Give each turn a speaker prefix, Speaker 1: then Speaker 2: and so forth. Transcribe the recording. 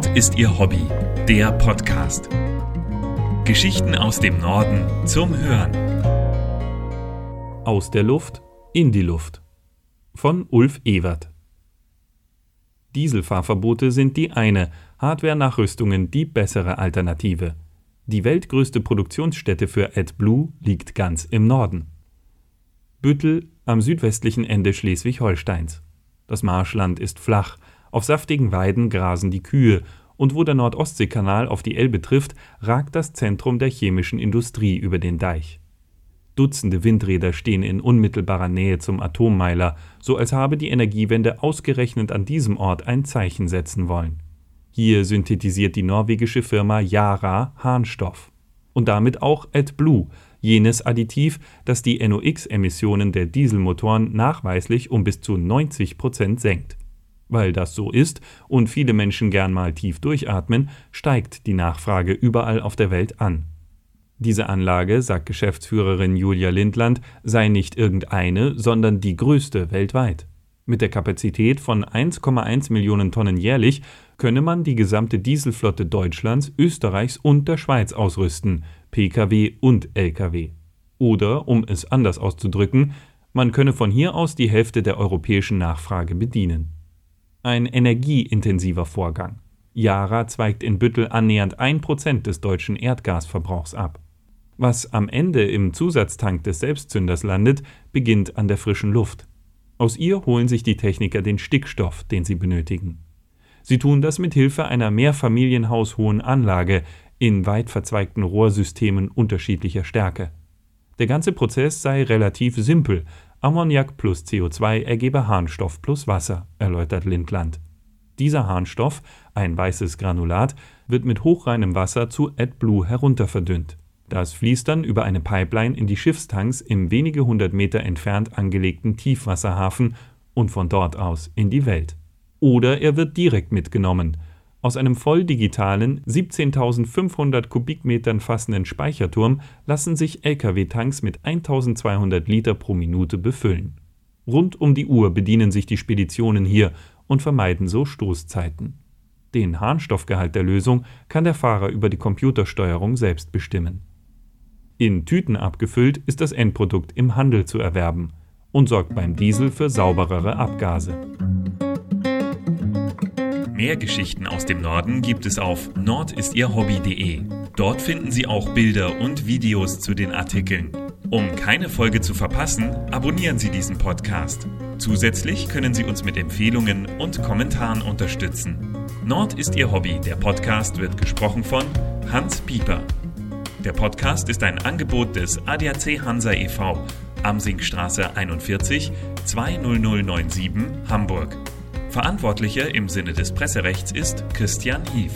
Speaker 1: Nord ist ihr Hobby, der Podcast. Geschichten aus dem Norden zum Hören.
Speaker 2: Aus der Luft in die Luft von Ulf Ewert. Dieselfahrverbote sind die eine, Hardware-Nachrüstungen die bessere Alternative. Die weltgrößte Produktionsstätte für AdBlue liegt ganz im Norden. Büttel am südwestlichen Ende Schleswig-Holsteins. Das Marschland ist flach, auf saftigen Weiden grasen die Kühe, und wo der Nord-Ostsee-Kanal auf die Elbe trifft, ragt das Zentrum der chemischen Industrie über den Deich. Dutzende Windräder stehen in unmittelbarer Nähe zum Atommeiler, so als habe die Energiewende ausgerechnet an diesem Ort ein Zeichen setzen wollen. Hier synthetisiert die norwegische Firma Yara Harnstoff. Und damit auch AdBlue, jenes Additiv, das die NOx-Emissionen der Dieselmotoren nachweislich um bis zu 90 Prozent senkt. Weil das so ist und viele Menschen gern mal tief durchatmen, steigt die Nachfrage überall auf der Welt an. Diese Anlage, sagt Geschäftsführerin Julia Lindland, sei nicht irgendeine, sondern die größte weltweit. Mit der Kapazität von 1,1 Millionen Tonnen jährlich könne man die gesamte Dieselflotte Deutschlands, Österreichs und der Schweiz ausrüsten, Pkw und Lkw. Oder, um es anders auszudrücken, man könne von hier aus die Hälfte der europäischen Nachfrage bedienen ein energieintensiver Vorgang. Yara zweigt in Büttel annähernd 1% des deutschen Erdgasverbrauchs ab. Was am Ende im Zusatztank des Selbstzünders landet, beginnt an der frischen Luft. Aus ihr holen sich die Techniker den Stickstoff, den sie benötigen. Sie tun das mit Hilfe einer mehrfamilienhaushohen Anlage in weit verzweigten Rohrsystemen unterschiedlicher Stärke. Der ganze Prozess sei relativ simpel, Ammoniak plus CO2 ergebe Harnstoff plus Wasser, erläutert Lindland. Dieser Harnstoff, ein weißes Granulat, wird mit hochreinem Wasser zu AdBlue herunterverdünnt. Das fließt dann über eine Pipeline in die Schiffstanks im wenige hundert Meter entfernt angelegten Tiefwasserhafen und von dort aus in die Welt. Oder er wird direkt mitgenommen – aus einem volldigitalen, 17.500 Kubikmetern fassenden Speicherturm lassen sich Lkw-Tanks mit 1.200 Liter pro Minute befüllen. Rund um die Uhr bedienen sich die Speditionen hier und vermeiden so Stoßzeiten. Den Harnstoffgehalt der Lösung kann der Fahrer über die Computersteuerung selbst bestimmen. In Tüten abgefüllt ist das Endprodukt im Handel zu erwerben und sorgt beim Diesel für sauberere Abgase.
Speaker 1: Mehr Geschichten aus dem Norden gibt es auf nordistierhobby.de. Dort finden Sie auch Bilder und Videos zu den Artikeln. Um keine Folge zu verpassen, abonnieren Sie diesen Podcast. Zusätzlich können Sie uns mit Empfehlungen und Kommentaren unterstützen. Nord ist Ihr Hobby. Der Podcast wird gesprochen von Hans Pieper. Der Podcast ist ein Angebot des ADAC Hansa e.V. Amsingstraße 41 20097 Hamburg. Verantwortlicher im Sinne des Presserechts ist Christian Hief.